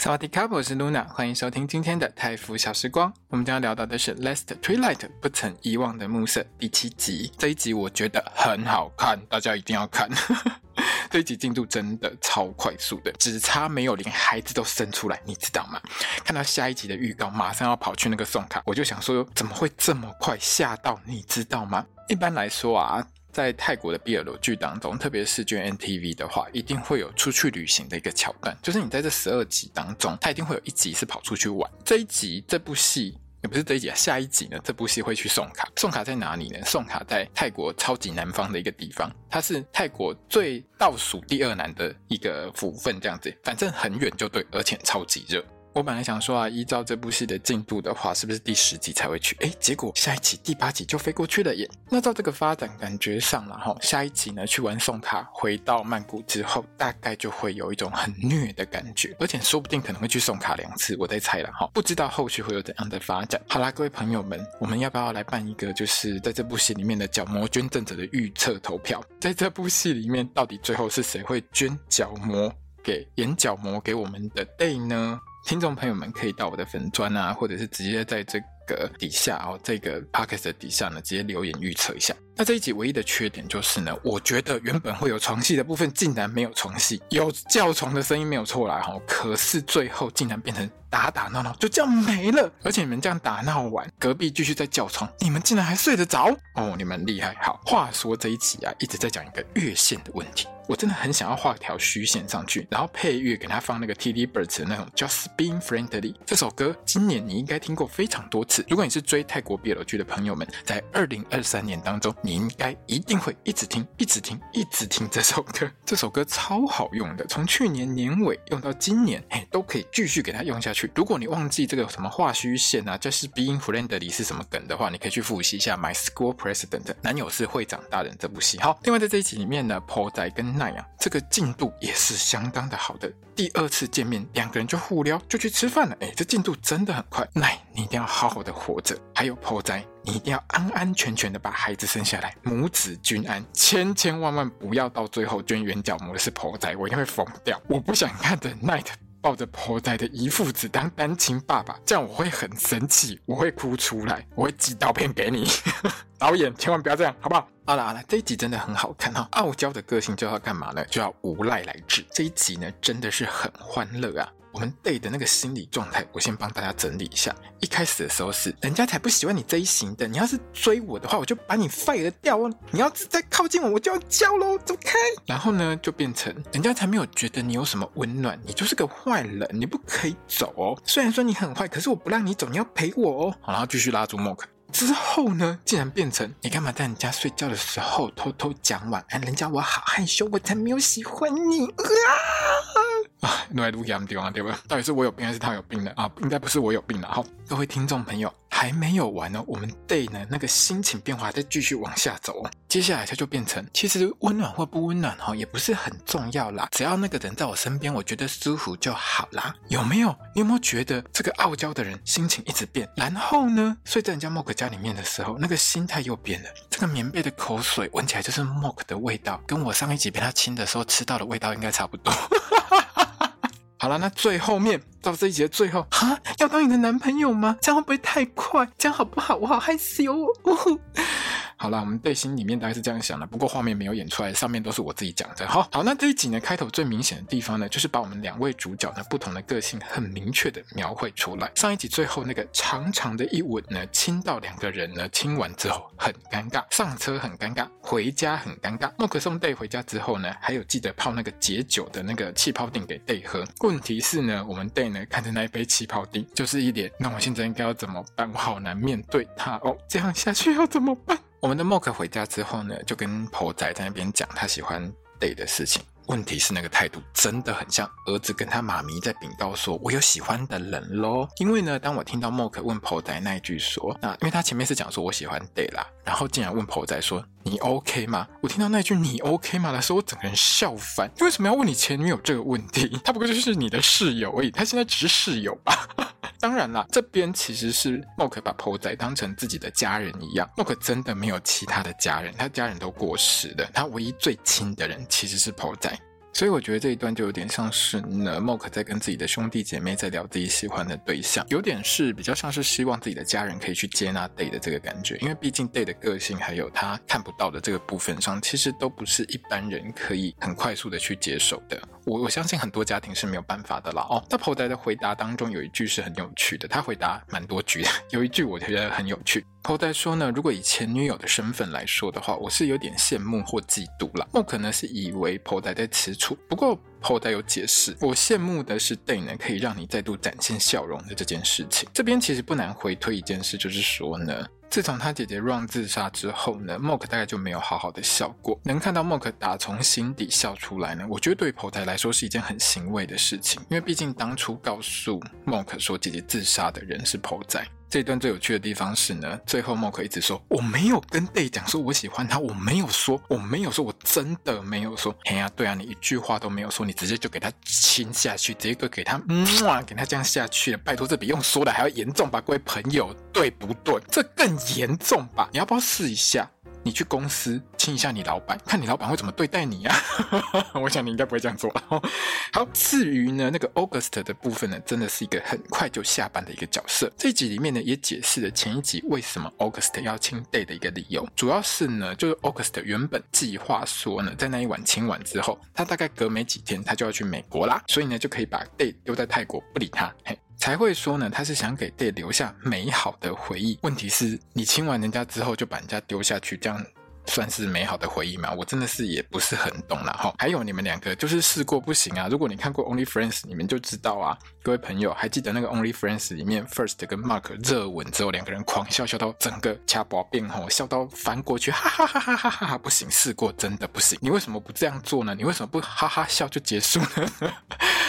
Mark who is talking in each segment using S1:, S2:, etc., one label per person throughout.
S1: 萨瓦迪卡，我是 Luna，欢迎收听今天的泰腐小时光。我们将要聊到的是《Last Twilight》不曾遗忘的暮色第七集。这一集我觉得很好看，大家一定要看。这一集进度真的超快速的，只差没有连孩子都生出来，你知道吗？看到下一集的预告，马上要跑去那个送卡，我就想说，怎么会这么快？吓到你知道吗？一般来说啊。在泰国的 BL 剧当中，特别是 GMMTV 的话，一定会有出去旅行的一个桥段，就是你在这十二集当中，它一定会有一集是跑出去玩。这一集这部戏也不是这一集啊，下一集呢，这部戏会去送卡。送卡在哪里呢？送卡在泰国超级南方的一个地方，它是泰国最倒数第二南的一个府份，这样子，反正很远就对，而且超级热。我本来想说啊，依照这部戏的进度的话，是不是第十集才会去？哎，结果下一集第八集就飞过去了耶。那照这个发展，感觉上了哈，下一集呢去完送卡，回到曼谷之后，大概就会有一种很虐的感觉，而且说不定可能会去送卡两次。我在猜了哈，不知道后续会有怎样的发展。好啦，各位朋友们，我们要不要来办一个，就是在这部戏里面的角膜捐赠者的预测投票？在这部戏里面，到底最后是谁会捐角膜给眼角膜给我们的 Day 呢？听众朋友们可以到我的粉砖啊，或者是直接在这个底下哦，这个 p o c k e t 的底下呢，直接留言预测一下。那这一集唯一的缺点就是呢，我觉得原本会有床戏的部分，竟然没有床戏，有叫床的声音没有错来哈，可是最后竟然变成打打闹闹，就这样没了。而且你们这样打闹完，隔壁继续在叫床，你们竟然还睡得着哦，你们厉害。好，话说这一集啊，一直在讲一个月线的问题。我真的很想要画条虚线上去，然后配乐给他放那个 TD Birds 的那种 Just Being Friendly 这首歌，今年你应该听过非常多次。如果你是追泰国 BL 剧的朋友们，在二零二三年当中，你应该一定会一直听、一直听、一直听这首歌。这首歌超好用的，从去年年尾用到今年，嘿，都可以继续给它用下去。如果你忘记这个什么画虚线啊就是 Being Friendly 是什么梗的话，你可以去复习一下 My School President 男友是会长大人这部戏。好，另外在这一集里面呢，Po 仔跟奈阳这个进度也是相当的好的。第二次见面，两个人就互撩，就去吃饭了。哎，这进度真的很快。奈，你一定要好好的活着。还有 Po 仔，你一定要安安全全的把孩子生下来，母子均安。千千万万不要到最后捐眼角膜的是 Po 仔，我一定会疯掉。我不想看着奈抱着 Po 仔的遗腹子当单亲爸爸，这样我会很生气，我会哭出来，我会寄刀片给你。导演，千万不要这样，好不好？好了好了，这一集真的很好看哈、哦。傲娇的个性就要干嘛呢？就要无赖来治。这一集呢，真的是很欢乐啊。我们 Day 的那个心理状态，我先帮大家整理一下。一开始的时候是，人家才不喜欢你这一型的。你要是追我的话，我就把你 fire 掉哦。你要是再靠近我，我就要叫喽，走开。然后呢，就变成人家才没有觉得你有什么温暖，你就是个坏人，你不可以走哦。虽然说你很坏，可是我不让你走，你要陪我哦。好，然后继续拉住 Mok。之后呢，竟然变成你干嘛在人家睡觉的时候偷偷讲晚安？人家我好害羞，我才没有喜欢你啊！啊，来录音地方对吧？到底是我有病还是他有病呢？啊，应该不是我有病了。好，各位听众朋友。还没有完呢，我们 Day 呢那个心情变化再继续往下走，接下来它就变成，其实温暖或不温暖哈，也不是很重要啦，只要那个人在我身边，我觉得舒服就好啦，有没有？你有没有觉得这个傲娇的人心情一直变？然后呢，睡在人家 Mork 家里面的时候，那个心态又变了，这个棉被的口水闻起来就是 Mork 的味道，跟我上一集被他亲的时候吃到的味道应该差不多。好了，那最后面到这一节最后，哈，要当你的男朋友吗？这样会不会太快？这样好不好？我好害羞哦。好了，我们内心里面大概是这样想的，不过画面没有演出来，上面都是我自己讲的。好，好，那这一集呢，开头最明显的地方呢，就是把我们两位主角呢不同的个性很明确的描绘出来。上一集最后那个长长的一吻呢，亲到两个人呢亲完之后很尴尬，上车很尴尬，回家很尴尬。Mork 送 Day 回家之后呢，还有记得泡那个解酒的那个气泡錠给 Day 喝。问题是呢，我们 Day 呢看着那一杯气泡錠，就是一脸，那我现在应该要怎么办？我好难面对他哦，这样下去要怎么办？我们的 Mork 回家之后呢，就跟婆仔在那边讲他喜欢 Day 的事情。问题是那个态度真的很像儿子跟他妈咪在禀告说：“我有喜欢的人喽。”因为呢，当我听到莫克问婆仔那一句说：“那因为他前面是讲说我喜欢 Day 啦，然后竟然问婆仔说你 OK 吗？”我听到那句你 OK 吗的时候，我整个人笑翻。你为什么要问你前女友这个问题？他不过就是你的室友而已，他现在只是室友吧？当然啦，这边其实是默克把婆仔当成自己的家人一样。默克真的没有其他的家人，他家人都过世了，他唯一最亲的人其实是婆仔。所以我觉得这一段就有点像是呢，莫克在跟自己的兄弟姐妹在聊自己喜欢的对象，有点是比较像是希望自己的家人可以去接纳 Day 的这个感觉，因为毕竟 Day 的个性还有他看不到的这个部分上，其实都不是一般人可以很快速的去接受的。我我相信很多家庭是没有办法的啦。哦，那婆仔的回答当中有一句是很有趣的，他回答蛮多句的，有一句我觉得很有趣。婆仔说呢，如果以前女友的身份来说的话，我是有点羡慕或嫉妒啦。莫可能是以为婆仔在吃醋，不过婆仔有解释，我羡慕的是戴呢，可以让你再度展现笑容的这件事情。这边其实不难回推一件事，就是说呢，自从他姐姐 Ron 自杀之后呢，莫克大概就没有好好的笑过。能看到莫克打从心底笑出来呢，我觉得对婆仔来说是一件很欣慰的事情，因为毕竟当初告诉莫克说姐姐自杀的人是婆仔。这一段最有趣的地方是呢，最后莫克一直说我没有跟 Day 讲说我喜欢他，我没有说，我没有说，我真的没有说。嘿呀、啊，对啊，你一句话都没有说，你直接就给他亲下去，直接就给他，嗯，给他这样下去了。拜托，这比用说的还要严重吧，各位朋友，对不对？这更严重吧？你要不要试一下？你去公司亲一下你老板，看你老板会怎么对待你呀、啊？我想你应该不会这样做。好，至于呢那个 August 的部分呢，真的是一个很快就下班的一个角色。这一集里面呢也解释了前一集为什么 August 要亲 Day 的一个理由，主要是呢就是 August 原本计划说呢在那一晚亲完之后，他大概隔没几天他就要去美国啦，所以呢就可以把 Day 丢在泰国不理他。嘿。才会说呢，他是想给爹留下美好的回忆。问题是，你亲完人家之后就把人家丢下去，这样。算是美好的回忆吗？我真的是也不是很懂了哈。还有你们两个就是试过不行啊。如果你看过 Only Friends，你们就知道啊。各位朋友还记得那个 Only Friends 里面，First 跟 Mark 热吻之后，两个人狂笑，笑到整个掐脖变吼，笑到翻过去，哈哈哈哈哈哈哈！不行，试过真的不行。你为什么不这样做呢？你为什么不哈哈笑就结束呢？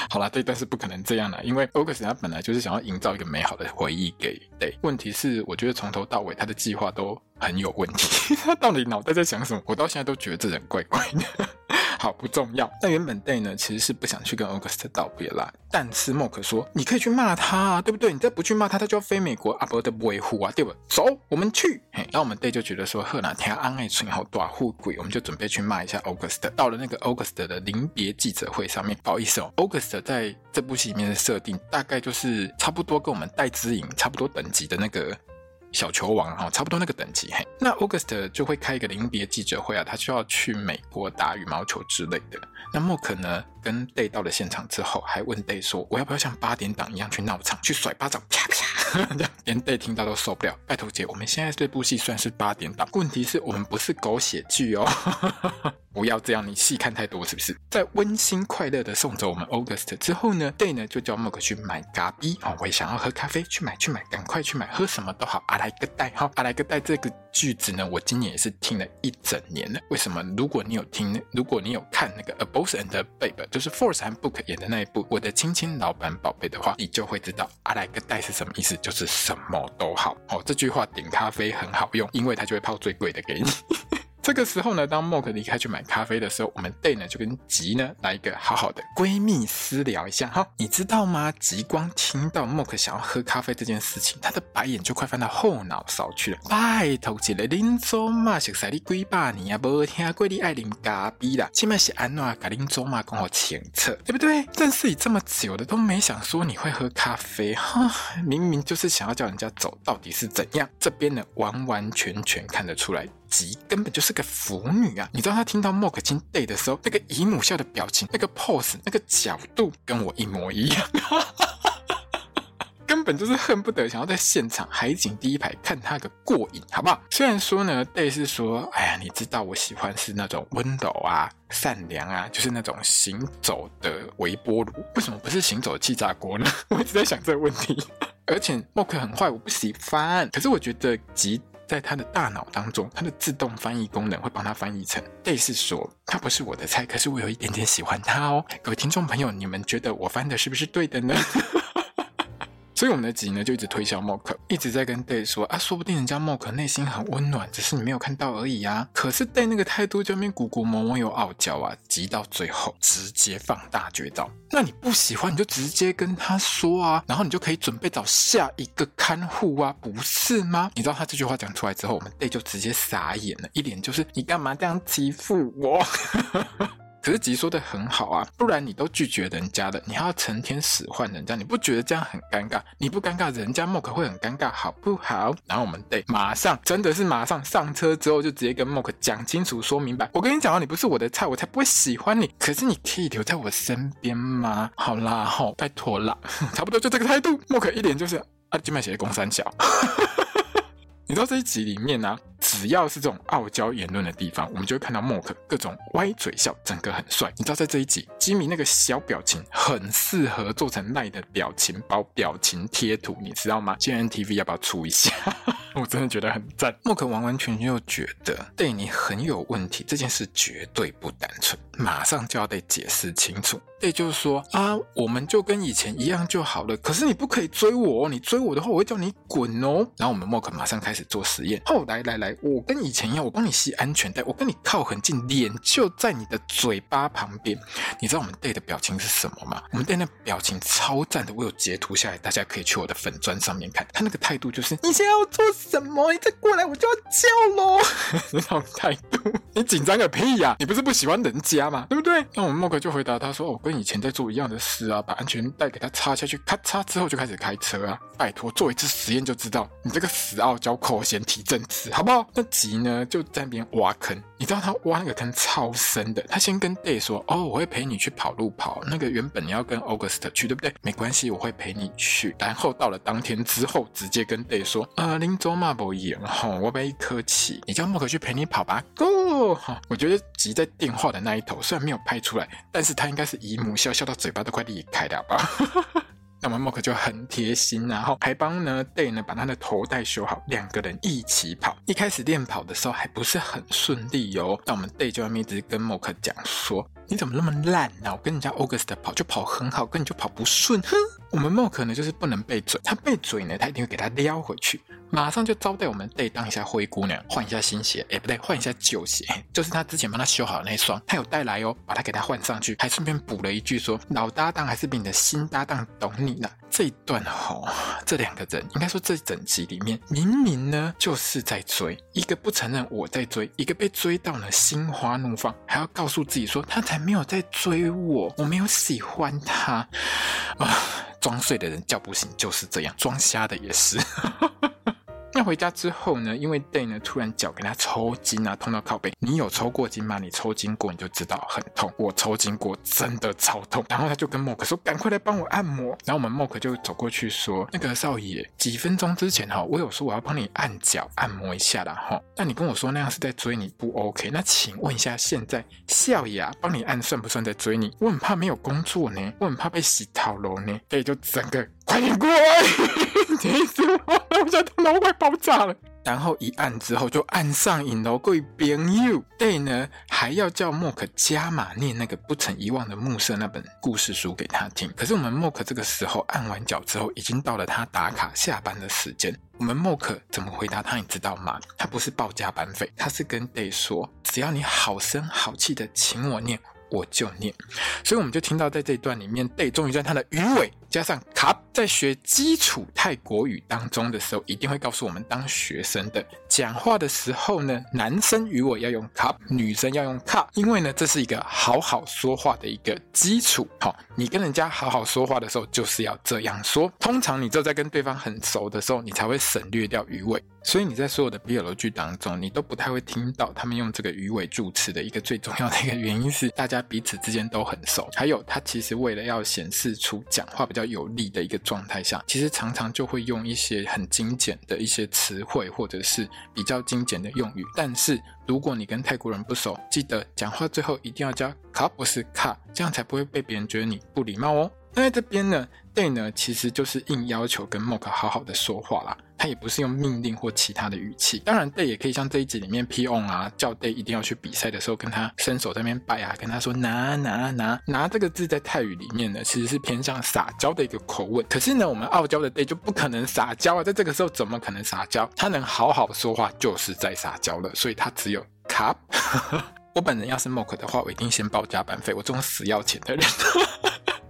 S1: 好啦，这一段是不可能这样的，因为 August 他本来就是想要营造一个美好的回忆给 Day。问题是，我觉得从头到尾他的计划都很有问题，他到底脑袋在想什么？我到现在都觉得这人怪怪的。好，不重要。那原本 Day 呢，其实是不想去跟 August 道别啦。但是莫克说：“你可以去骂他啊，对不对？你再不去骂他，他就要飞美国，阿伯的维护啊，对不？走，我们去。”嘿，然后我们 Day 就觉得说：“赫哪天安爱春好大富贵，我们就准备去骂一下 August。”到了那个 August 的临别记者会上面，不好意思哦，August 在这部戏里面的设定大概就是差不多跟我们戴之颖差不多等级的那个。小球王哈，差不多那个等级嘿。那 August 就会开一个临别记者会啊，他就要去美国打羽毛球之类的。那莫克呢，跟 Day 到了现场之后，还问 Day 说：“我要不要像八点档一样去闹场，去甩巴掌，啪啪？”连 Day 听到都受不了。拜托姐，我们现在这部戏算是八点档，问题是我们不是狗血剧哦。不要这样，你细看太多是不是？在温馨快乐的送走我们 August 之后呢，Day 呢就叫莫克去买咖啡啊，我也想要喝咖啡，去买去买，赶快去买，喝什么都好。阿来个带哈，阿来个带这个句子呢，我今年也是听了一整年了。为什么？如果你有听，如果你有看那个 A Boss and a Babe，就是 Force 和 Book 演的那一部《我的亲亲老板宝贝》的话，你就会知道阿来个带是什么意思，就是什么都好哦。这句话点咖啡很好用，因为它就会泡最贵的给你。这个时候呢，当莫克离开去买咖啡的时候，我们 Day 呢就跟吉呢来一个好好的闺蜜私聊一下哈。你知道吗？吉光听到莫克想要喝咖啡这件事情，他的白眼就快翻到后脑勺去了。拜托一个恁祖妈熟悉你几百年啊，无听过你爱啉咖啡啦，起码是安怎甲恁祖妈讲我清楚，对不对？认识你这么久了，都没想说你会喝咖啡哈，明明就是想要叫人家走，到底是怎样？这边呢，完完全全看得出来。吉根本就是个腐女啊！你知道他听到莫克亲 Day 的时候，那个姨母笑的表情，那个 pose，那个角度，跟我一模一样，根本就是恨不得想要在现场海景第一排看他个过瘾，好不好？虽然说呢，Day 是说，哎呀，你知道我喜欢是那种温柔啊、善良啊，就是那种行走的微波炉，为什么不是行走气炸锅呢？我一直在想这个问题。而且莫克很坏，我不喜欢。可是我觉得吉。在他的大脑当中，他的自动翻译功能会帮他翻译成 Day 是说他不是我的菜，可是我有一点点喜欢他哦。各位听众朋友，你们觉得我翻的是不是对的呢？所以我们的集呢就一直推销 mok 一直在跟 Day 说啊，说不定人家 Mock 内心很温暖，只是你没有看到而已啊。可是 Day 那个态度就变鼓鼓摸摸又傲娇啊，急到最后直接放大绝招。那你不喜欢你就直接跟他说啊，然后你就可以准备找下一个看护啊，不是吗？你知道他这句话讲出来之后，我们 Day 就直接傻眼了，一脸就是你干嘛这样欺负我？可是吉说的很好啊，不然你都拒绝人家的，你还要成天使唤人家，你不觉得这样很尴尬？你不尴尬，人家莫可会很尴尬，好不好？然后我们得马上，真的是马上上车之后就直接跟莫可讲清楚、说明白。我跟你讲啊，你不是我的菜，我才不会喜欢你。可是你可以留在我身边吗？好啦，好，拜托啦，差不多就这个态度。莫可一脸就是啊，金麦写的公三小。你知道这一集里面呢、只要是这种傲娇言论的地方，我们就会看到 Mock 各种歪嘴笑，整个很帅。你知道在这一集，吉米那个小表情很适合做成赖的表情包、表情贴图，你知道吗？GMMTV 要不要出一下？我真的觉得很赞。Mock 完完全全就觉得对你很有问题，这件事绝对不单纯，马上就要得解释清楚。对，就是说啊，我们就跟以前一样就好了。可是你不可以追我哦，你追我的话，我会叫你滚哦。然后我们 Mock 马上开始做实验。后来来来，我跟以前一样，我帮你系安全带，我跟你靠很近，脸就在你的嘴巴旁边。你知道我们 Day 的表情是什么吗？我们 Day 那表情超赞的，我有截图下来，大家可以去我的粉砖上面看。他那个态度就是，你现在要做什么？你再过来我就要叫喽。那种态度，你紧张个屁呀！你不是不喜欢人家吗？对不对？那我们 Mock 就回答他说，哦。跟以前在做一样的事啊，把安全带给他插下去，咔嚓之后就开始开车啊！拜托，做一次实验就知道，你这个死傲娇口嫌体正直，好不好？那吉呢就在那边挖坑，你知道他挖那个坑超深的。他先跟 Day 说：“哦，我会陪你去跑路跑，那个原本你要跟 August 去，对不对？没关系，我会陪你去。”然后到了当天之后，直接跟 Day 说：“呃，林州嘛不赢哈，我被客气，你叫 Mock 去陪你跑吧。”Go 哈，我觉得急在电话的那一头虽然没有拍出来，但是他应该是姨母笑，笑到嘴巴都快裂开了吧。那么 Mock 就很贴心，然后还帮呢 Day 呢把他的头带修好，两个人一起跑。一开始练跑的时候还不是很顺利哟、哦，那我们 Day 就一直跟 Mock 讲说：“你怎么那么烂呢、啊？我跟人家 August 跑就跑很好，跟你就跑不顺。”哼，我们 Mock 呢就是不能被嘴，他被嘴呢，他一定会给他撩回去。马上就招待我们 Day 当一下灰姑娘，换一下新鞋，哎不对，换一下旧鞋，就是他之前帮他修好的那双，他有带来哦，把他给他换上去，还顺便补了一句说，老搭档还是比你的新搭档懂你呢。这一段吼、哦，这两个人应该说这整集里面，明明呢就是在追，一个不承认我在追，一个被追到了心花怒放，还要告诉自己说他才没有在追我，我没有喜欢他啊，装睡的人叫不醒就是这样，装瞎的也是。那回家之后呢？因为 Day 呢突然脚给他抽筋啊，痛到靠背。你有抽过筋吗？你抽筋过你就知道很痛。我抽筋过，真的超痛。然后他就跟 Mok 说：“赶快来帮我按摩。”然后我们 Mok 就走过去说：“那个少爷，几分钟之前哈，我有说我要帮你按脚按摩一下啦哈。那你跟我说那样是在追你，不 OK？那请问一下，现在少爷啊，帮你按算不算在追你？我很怕没有工作呢，我很怕被洗头了呢。Day 就整个快点过来，气死我了！我现在头脑快爆炸了。然后一按之后就按上瘾了，各位朋友，Day 呢还要叫 m o k 加码念那个不曾遗忘的暮色那本故事书给他听。可是我们 m o k 这个时候按完脚之后，已经到了他打卡下班的时间。我们 m o k 怎么回答他？你知道吗？他不是报加班费，他是跟 Day 说，只要你好声好气的请我念。我就念，所以我们就听到在这一段里面，Day 终于在他的鱼尾加上卡，在学基础泰国语当中的时候，一定会告诉我们，当学生的讲话的时候呢，男生鱼尾要用卡，女生要用卡，因为呢，这是一个好好说话的一个基础。好，你跟人家好好说话的时候，就是要这样说。通常你只有在跟对方很熟的时候，你才会省略掉鱼尾。所以你在所有的 BL 剧当中，你都不太会听到他们用这个鱼尾助词的一个最重要的一个原因是，大家彼此之间都很熟。还有，他其实为了要显示出讲话比较较有利的一个状态下，其实常常就会用一些很精简的一些词汇，或者是比较精简的用语。但是如果你跟泰国人不熟，记得讲话最后一定要加卡，不是卡，这样才不会被别人觉得你不礼貌哦。那在这边呢，Day 呢，其实就是硬要求跟 Mock 好好的说话啦。他也不是用命令或其他的语气。当然，Day 也可以像这一集里面 P.O.N 啊，叫 Day 一定要去比赛的时候，跟他伸手在那边拜啊，跟他说拿拿拿拿这个字在泰语里面呢，其实是偏向撒娇的一个口吻。可是呢，我们傲娇的 Day 就不可能撒娇啊，在这个时候怎么可能撒娇？他能好好说话就是在撒娇了，所以他只有卡。我本人要是 Mock 的话，我一定先报加班费。我这种死要钱的人。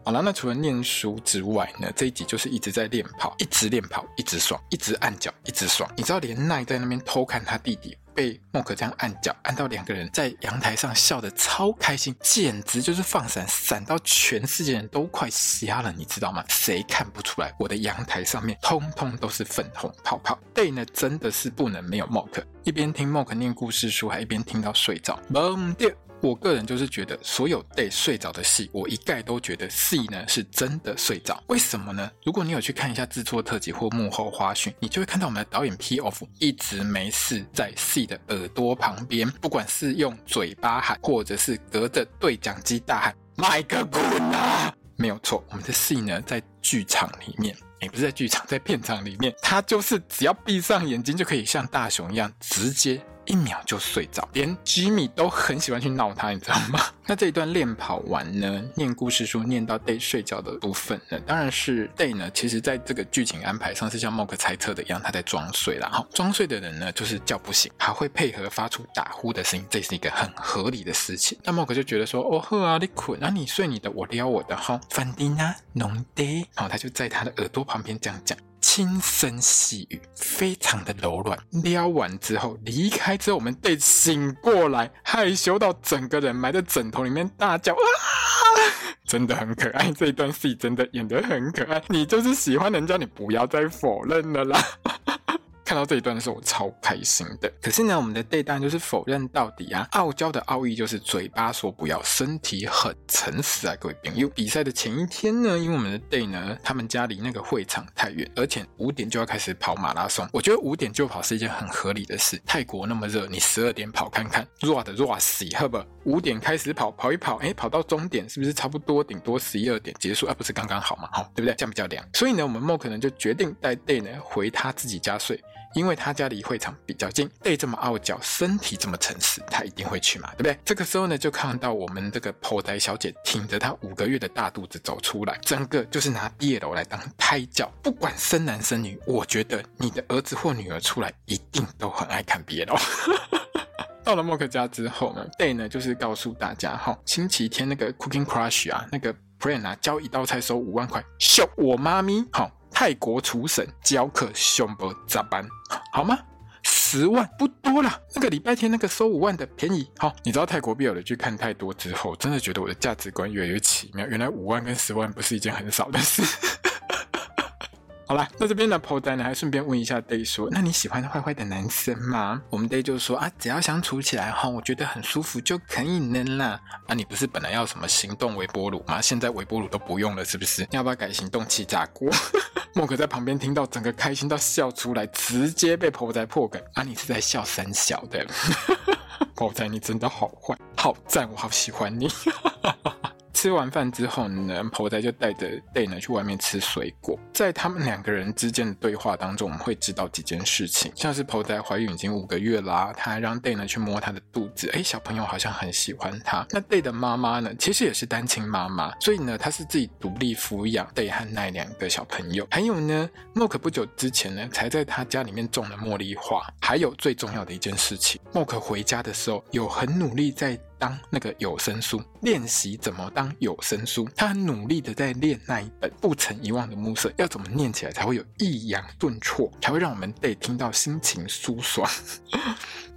S1: 好了，那除了念书之外呢，这一集就是一直在练跑，一直练跑，一直爽，一直按脚，一直爽。你知道，连奈在那边偷看他弟弟被莫可这样按脚，按到两个人在阳台上笑得超开心，简直就是放闪，闪到全世界人都快瞎了，你知道吗？谁看不出来？我的阳台上面通通都是粉红泡泡。Day 呢，真的是不能没有莫可，一边听莫可念故事书，还一边听到睡着。嘣掉。我个人就是觉得，所有 Day 睡着的戏，我一概都觉得 C 呢是真的睡着。为什么呢？如果你有去看一下制作特辑或幕后花絮，你就会看到我们的导演 P.O.F 一直没事在 C 的耳朵旁边，不管是用嘴巴喊，或者是隔着对讲机大喊“麦克滚啊”，没有错，我们的 C 呢在剧场里面，也不是在剧场，在片场里面，他就是只要闭上眼睛就可以像大雄一样直接。一秒就睡着，连吉米都很喜欢去闹他，你知道吗？那这一段练跑完呢，念故事书念到 Day 睡觉的部分呢，当然是 Day 呢，其实在这个剧情安排上是像 Mock 猜测的一样，他在装睡啦。好，装睡的人呢，就是叫不醒，还会配合发出打呼的声音，这是一个很合理的事情。那 Mock 就觉得说，哦呵啊，你困，那你睡你的，我撩我的哈，反正啊，浓 Day，然后他就在他的耳朵旁边这样讲。轻声细语，非常的柔软。撩完之后，离开之后，我们得醒过来，害羞到整个人埋在枕头里面大叫啊！真的很可爱，这一段戏真的演得很可爱。你就是喜欢人家，你不要再否认了啦。看到这一段的时候，我超开心的。可是呢，我们的 Day 当然就是否认到底啊。傲娇的奥义就是嘴巴说不要，身体很诚实啊，各位朋友。比赛的前一天呢，因为我们的 Day 呢，他们家离那个会场太远，而且五点就要开始跑马拉松。我觉得五点就跑是一件很合理的事。泰国那么热，你十二点跑看看，热的热死，好不？五点开始跑，跑一跑，哎，跑到终点是不是差不多？顶多十一二点结束，啊、不是刚刚好嘛？好，对不对？这样比较凉。所以呢，我们 Mo 可能就决定带 Day 呢回他自己家睡。因为他家离会场比较近贝这么傲娇，身体这么诚实，他一定会去嘛，对不对？这个时候呢，就看到我们这个破仔小姐挺着她五个月的大肚子走出来，整个就是拿 BL 来当胎教，不管生男生女，我觉得你的儿子或女儿出来一定都很爱看 BL。到了 Mock 家之后呢，Day 呢就是告诉大家哈，星期天那个 Cooking Crush 啊，那个 Plan 啊，教一道菜收五万块，秀我妈咪好。泰国厨神教课凶不咋办？好吗？十万不多啦。那个礼拜天那个收五万的便宜。好，你知道泰国必有的剧看太多之后，真的觉得我的价值观越来越奇妙。原来五万跟十万不是一件很少的事。好啦，那这边的 po 仔呢，还顺便问一下 Day 说，那你喜欢坏坏的男生吗？我们 Day 就说啊，只要相处起来哈，我觉得很舒服就可以了啦。啊，你不是本来要什么行动微波炉吗？现在微波炉都不用了，是不是？要不要改行动气炸锅？莫可在旁边听到，整个开心到笑出来，直接被婆仔破梗。啊，你是在笑三小的 婆仔，你真的好坏，好赞，我好喜欢你。吃完饭之后呢，婆仔就带着 Day 呢去外面吃水果。在他们两个人之间的对话当中，我们会知道几件事情，像是婆仔怀孕已经五个月啦，他还让 Day 呢去摸她的肚子，哎，小朋友好像很喜欢他。那 Day 的妈妈呢，其实也是单亲妈妈，所以呢，她是自己独立抚养 Day 和奈两个小朋友。还有呢，Mock 不久之前呢，才在他家里面种了茉莉花。还有最重要的一件事情，Mock 回家的时候有很努力在。当那个有声书练习怎么当有声书，他很努力的在练那一本不曾遗忘的暮色，要怎么念起来才会有抑扬顿挫，才会让我们得听到心情舒爽。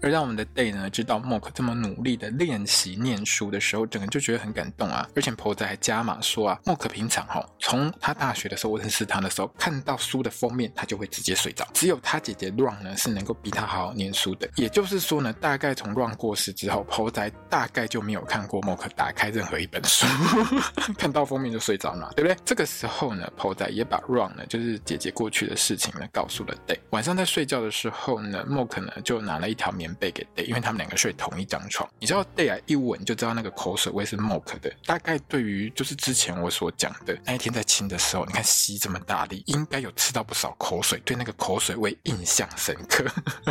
S1: 而让我们的 Day 呢知道 Mock 这么努力的练习念书的时候，整个就觉得很感动啊！而且婆仔还加码说啊，Mock 平常哈、哦，从他大学的时候我认识他的时候，看到书的封面他就会直接睡着，只有他姐姐 Run 呢是能够逼他好好念书的。也就是说呢，大概从 Run 过世之后，婆仔大。概就没有看过 Mock 打开任何一本书，看到封面就睡着了，对不对？这个时候呢，Po 仔也把 Ron 呢，就是姐姐过去的事情呢，告诉了 Day。晚上在睡觉的时候呢，Mock 呢就拿了一条棉被给 Day，因为他们两个睡同一张床。你知道 Day 啊，一闻就知道那个口水味是 Mock 的。大概对于就是之前我所讲的那一天在亲的时候，你看吸这么大力，应该有吃到不少口水，对那个口水味印象深刻。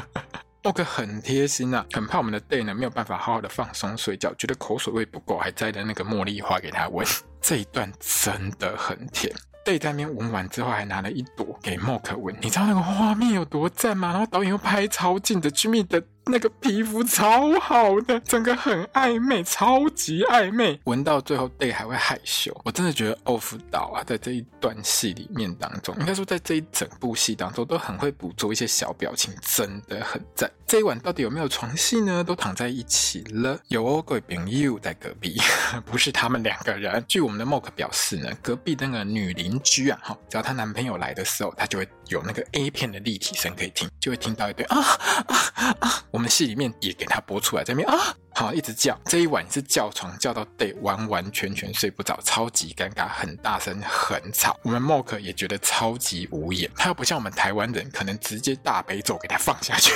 S1: 莫克很贴心啊，很怕我们的 Day 呢没有办法好好的放松睡觉，觉得口水味不够，还摘了那个茉莉花给他闻。这一段真的很甜。Day 在那边闻完之后，还拿了一朵给莫克闻。你知道那个画面有多赞吗？然后导演又拍超近的，Jimmy 的。那个皮肤超好的，整个很暧昧，超级暧昧。闻到最后，Day 还会害羞。我真的觉得 Off 导啊，在这一段戏里面当中，应该说在这一整部戏当中，都很会捕捉一些小表情，真的很赞。这一晚到底有没有床戏呢？都躺在一起了。有哦，各位朋友在隔壁，不是他们两个人。据我们的 Mock 表示呢，隔壁那个女邻居啊，哈，只要她男朋友来的时候，她就会有那个 A 片的立体声可以听，就会听到一堆啊啊啊！我们戏里面也给他播出来，在那边啊，好一直叫。这一晚是叫床叫到得完完全全睡不着，超级尴尬，很大声，很吵。我们 Mock 也觉得超级无言，他又不像我们台湾人，可能直接大悲咒给他放下去。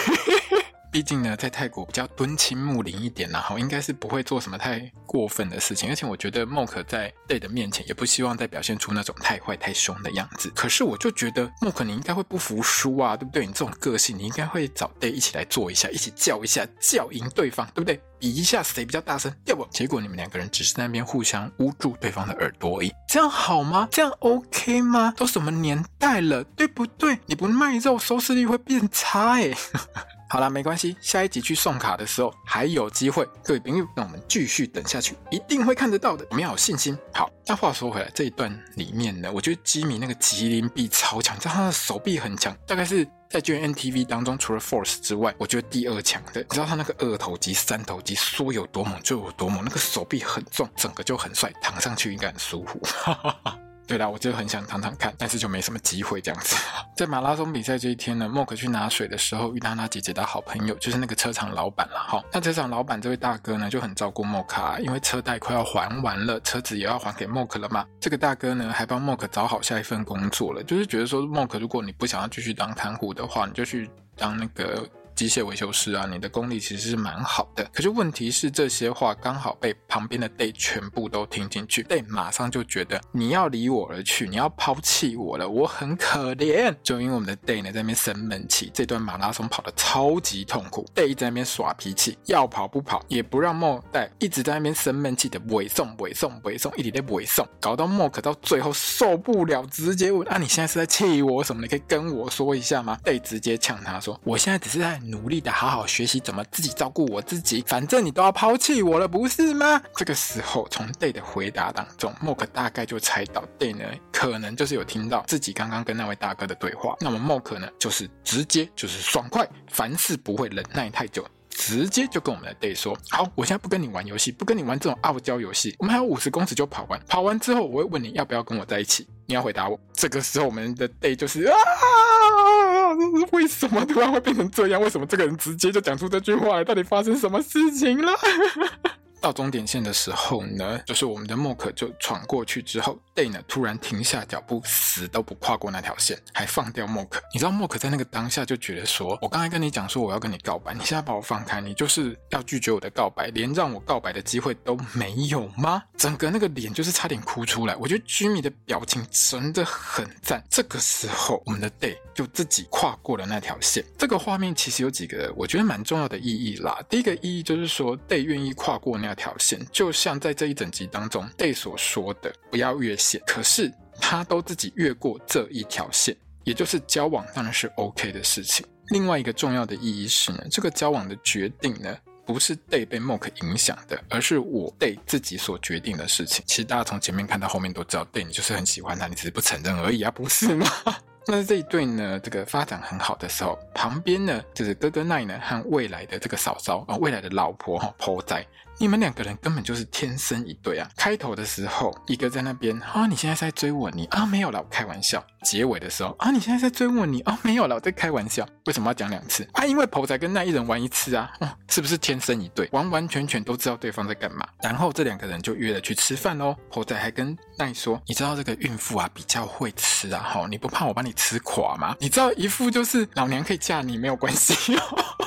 S1: 毕竟呢，在泰国比较敦亲睦邻一点，然后应该是不会做什么太过分的事情。而且我觉得梦可在 Day 的面前也不希望再表现出那种太坏太凶的样子。可是我就觉得梦可你应该会不服输啊，对不对？你这种个性，你应该会找 Day 一起来做一下，一起叫一下，叫赢对方，对不对？比一下谁比较大声，要不？结果你们两个人只是在那边互相捂住对方的耳朵而已，这样好吗？这样 OK 吗？都什么年代了，对不对？你不卖肉，收视率会变差哎。好啦，没关系，下一集去送卡的时候还有机会。各位朋友，那我们继续等下去，一定会看得到的，我们要有信心。好，那话说回来，这一段里面呢，我觉得吉米那个麒麟臂超强，你知道他的手臂很强，大概是在 GNTV 当中除了 Force 之外，我觉得第二强的。你知道他那个二头肌、三头肌说有多猛就有多猛，那个手臂很重，整个就很帅，躺上去应该很舒服。哈哈哈对啦，我就很想躺躺看，但是就没什么机会这样子。在马拉松比赛这一天呢，Mock 去拿水的时候遇到他姐姐的好朋友，就是那个车厂老板了哈。那车厂老板这位大哥呢就很照顾 Mock 啊，因为车贷快要还完了，车子也要还给 Mock 了嘛。这个大哥呢还帮 Mock 找好下一份工作了，就是觉得说 Mock 如果你不想要继续当看护的话，你就去当那个。机械维修师啊，你的功力其实是蛮好的。可是问题是，这些话刚好被旁边的 Day 全部都听进去，Day 马上就觉得你要离我而去，你要抛弃我了，我很可怜。就因为我们的 Day 呢在那边生闷气，这段马拉松跑得超级痛苦，Day 一直在那边耍脾气，要跑不跑，也不让 Mock 带，一直在那边生闷气的尾送尾送尾送，一直在尾送，搞到 Mock 到最后受不了，直接问：啊，你现在是在气我什么？你可以跟我说一下吗？Day 直接呛他说：我现在只是在。努力的好好学习怎么自己照顾我自己，反正你都要抛弃我了，不是吗？这个时候，从 Day 的回答当中，Mock 大概就猜到 Day 呢，可能就是有听到自己刚刚跟那位大哥的对话。那么 Mock 呢，就是直接就是爽快，凡事不会忍耐太久，直接就跟我们的 Day 说：“好，我现在不跟你玩游戏，不跟你玩这种傲娇游戏，我们还有五十公尺就跑完，跑完之后我会问你要不要跟我在一起，你要回答我。”这个时候，我们的 Day 就是啊。为什么突然会变成这样？为什么这个人直接就讲出这句话来？到底发生什么事情了？到终点线的时候呢，就是我们的 Mock 就闯过去之后，Day 呢突然停下脚步，死都不跨过那条线，还放掉 Mock。你知道 Mock 在那个当下就觉得说：“我刚才跟你讲说我要跟你告白，你现在把我放开，你就是要拒绝我的告白，连让我告白的机会都没有吗？”整个那个脸就是差点哭出来。我觉得 Jimmy 的表情真的很赞。这个时候，我们的 Day 就自己跨过了那条线。这个画面其实有几个我觉得蛮重要的意义啦。第一个意义就是说，Day 愿意跨过那条线，就像在这一整集当中，Day 所说的“不要越线”，可是他都自己越过这一条线，也就是交往当然是 OK 的事情。另外一个重要的意义是呢，这个交往的决定呢，不是 Day 被 Mock 影响的，而是我 Day 自己所决定的事情。其实大家从前面看到后面都知道，Day 你就是很喜欢他，你只是不承认而已啊，不是吗？那这一对呢，这个发展很好的时候，旁边呢就是哥哥奈呢和未来的这个嫂嫂啊，未来的老婆哈 Po 仔你们两个人根本就是天生一对啊！开头的时候，一个在那边啊，你现在在追我你啊，没有啦，我开玩笑。结尾的时候啊，你现在在追我你啊，没有啦，我在开玩笑。为什么要讲两次啊？因为婆仔跟那一人玩一次啊，哦，是不是天生一对？完完全全都知道对方在干嘛。然后这两个人就约了去吃饭哦。婆仔还跟奈说，你知道这个孕妇啊比较会吃啊，哈，你不怕我把你吃垮吗？你知道一副就是老娘可以嫁你没有关系哦。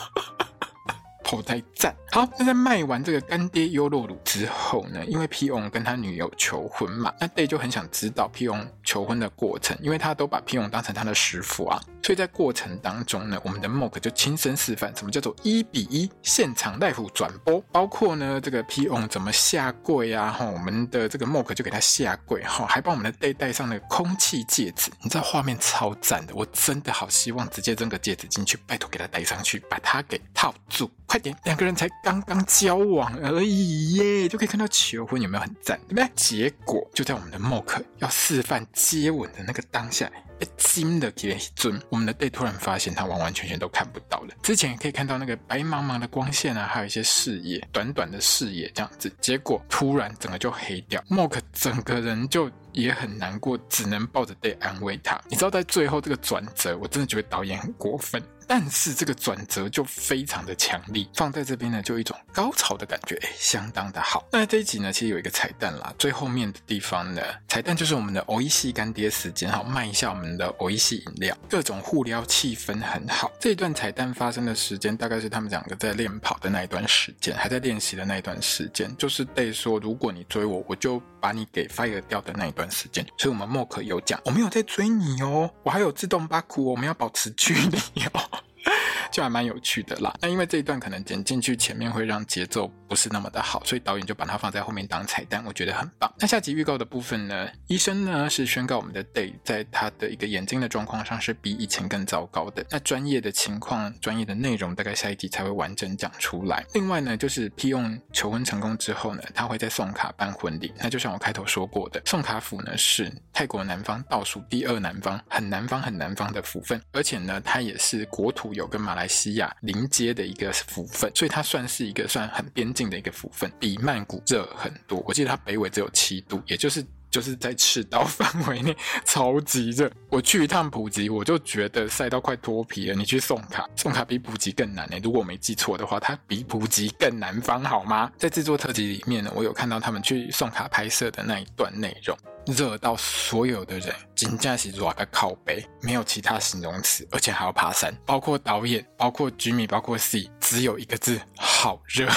S1: 后台赞好，那在卖完这个干爹优酪乳之后呢？因为 P.O. 跟他女友求婚嘛，那 Day 就很想知道 P.O. 求婚的过程，因为他都把 P.O. 当成他的师傅啊，所以在过程当中呢，我们的 Mock 就亲身示范什么叫做一比一现场 live 转播，包括呢这个 P.O. 怎么下跪啊，哈，我们的这个 Mock 就给他下跪，哈，还帮我们的 Day 戴上了空气戒指，你知道画面超赞的，我真的好希望直接扔个戒指进去，拜托给他戴上去，把他给套住。快点，两个人才刚刚交往而已耶，就可以看到求婚，有没有很赞？对不对？结果就在我们的 Mock 要示范接吻的那个当下。金的给一尊，我们的 Day 突然发现它完完全全都看不到了。之前可以看到那个白茫茫的光线啊，还有一些视野，短短的视野这样子。结果突然整个就黑掉，Mock 整个人就也很难过，只能抱着 Day 安慰他。你知道在最后这个转折，我真的觉得导演很过分，但是这个转折就非常的强力，放在这边呢就一种高潮的感觉，哎，相当的好。那这一集呢，其实有一个彩蛋啦，最后面的地方呢，彩蛋就是我们的欧一系干爹时间，好卖一下我们。的维系饮料，各种互撩气氛很好。这一段彩蛋发生的时间，大概是他们两个在练跑的那一段时间，还在练习的那一段时间，就是得说，如果你追我，我就把你给 fire 掉的那一段时间。所以，我们默克有讲，我没有在追你哦，我还有自动巴库，我们要保持距离哦。就还蛮有趣的啦。那因为这一段可能剪进去前面会让节奏不是那么的好，所以导演就把它放在后面当彩蛋，我觉得很棒。那下集预告的部分呢，医生呢是宣告我们的 Day 在他的一个眼睛的状况上是比以前更糟糕的。那专业的情况、专业的内容，大概下一集才会完整讲出来。另外呢，就是 P 用求婚成功之后呢，他会在送卡办婚礼。那就像我开头说过的，送卡府呢是泰国南方倒数第二南方，很南方很南方的府份，而且呢，它也是国土有跟马来西亚临接的一个府份，所以它算是一个算很边境的一个府份，比曼谷热很多。我记得它北纬只有七度，也就是就是在赤道 范围内超级热。我去一趟普吉，我就觉得晒到快脱皮了。你去送卡，送卡比普吉更难呢。如果我没记错的话，它比普吉更南方，好吗？在制作特辑里面呢，我有看到他们去送卡拍摄的那一段内容。热到所有的人真的是热到靠背，没有其他形容词，而且还要爬山，包括导演，包括 Jimmy，包括 C，只有一个字：好热，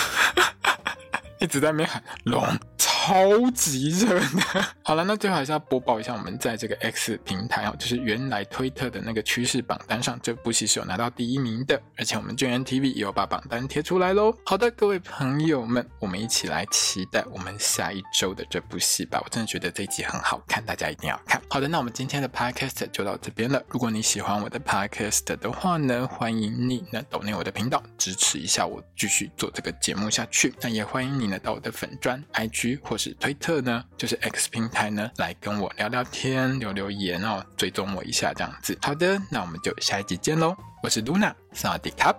S1: 一直在那边喊龙。超级热的。好了，那最后还是要播报一下，我们在这个 X 平台哦，就是原来推特的那个趋势榜单上，这部戏是有拿到第一名的，而且我们 GMMTV 也有把榜单贴出来喽。好的，各位朋友们，我们一起来期待我们下一周的这部戏吧。我真的觉得这一集很好看，大家一定要看。好的，那我们今天的 Podcast 就到这边了。如果你喜欢我的 Podcast 的话呢，欢迎你呢抖内我的频道支持一下我，继续做这个节目下去。那也欢迎你呢到我的粉专 IG。或是推特呢，就是 X 平台呢，来跟我聊聊天、留留言哦，追踪我一下这样子。好的，那我们就下一集见喽！我是 Luna，萨瓦迪卡。